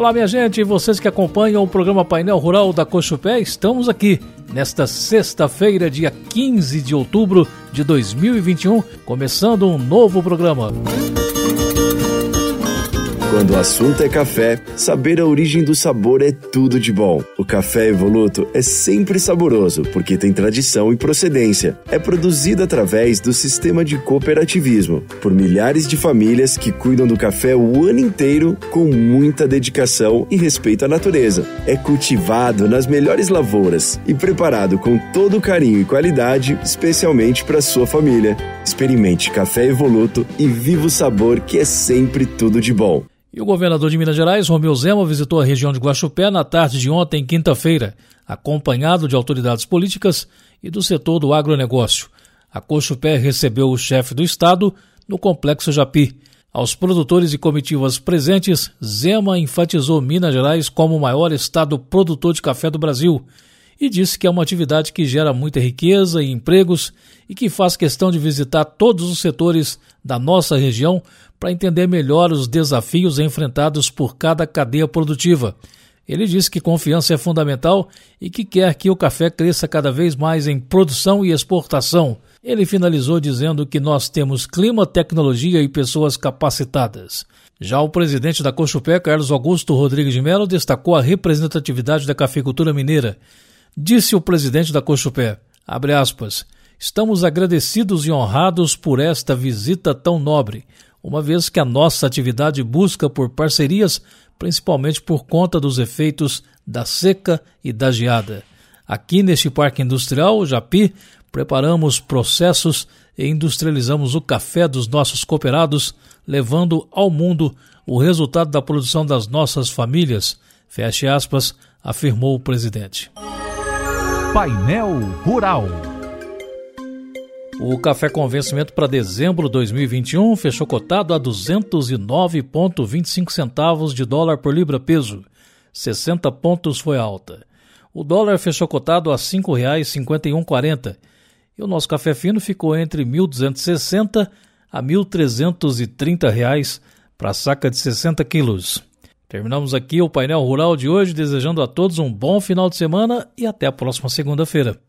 Olá, minha gente, vocês que acompanham o programa Painel Rural da Cochupé, estamos aqui nesta sexta-feira, dia 15 de outubro de 2021, começando um novo programa. Quando o assunto é café, saber a origem do sabor é tudo de bom. O café Evoluto é sempre saboroso porque tem tradição e procedência. É produzido através do sistema de cooperativismo por milhares de famílias que cuidam do café o ano inteiro com muita dedicação e respeito à natureza. É cultivado nas melhores lavouras e preparado com todo carinho e qualidade, especialmente para sua família. Experimente café Evoluto e viva o sabor que é sempre tudo de bom. E o governador de Minas Gerais, Romeu Zema, visitou a região de Guaxupé na tarde de ontem, quinta-feira, acompanhado de autoridades políticas e do setor do agronegócio. A Cochupé recebeu o chefe do Estado no Complexo Japi. Aos produtores e comitivas presentes, Zema enfatizou Minas Gerais como o maior estado produtor de café do Brasil e disse que é uma atividade que gera muita riqueza e empregos e que faz questão de visitar todos os setores da nossa região para entender melhor os desafios enfrentados por cada cadeia produtiva. Ele disse que confiança é fundamental e que quer que o café cresça cada vez mais em produção e exportação. Ele finalizou dizendo que nós temos clima, tecnologia e pessoas capacitadas. Já o presidente da Cochupé, Carlos Augusto Rodrigues de Mello, destacou a representatividade da cafeicultura mineira. Disse o presidente da Cochupé, abre aspas, estamos agradecidos e honrados por esta visita tão nobre uma vez que a nossa atividade busca por parcerias, principalmente por conta dos efeitos da seca e da geada. Aqui neste Parque Industrial, o Japi, preparamos processos e industrializamos o café dos nossos cooperados, levando ao mundo o resultado da produção das nossas famílias, feche aspas, afirmou o presidente. Painel Rural o café com vencimento para dezembro de 2021 fechou cotado a 209,25 centavos de dólar por libra peso. 60 pontos foi alta. O dólar fechou cotado a R$ 5,5140 e o nosso café fino ficou entre R$ 1.260 a 1.330 reais para saca de 60 quilos. Terminamos aqui o painel rural de hoje, desejando a todos um bom final de semana e até a próxima segunda-feira.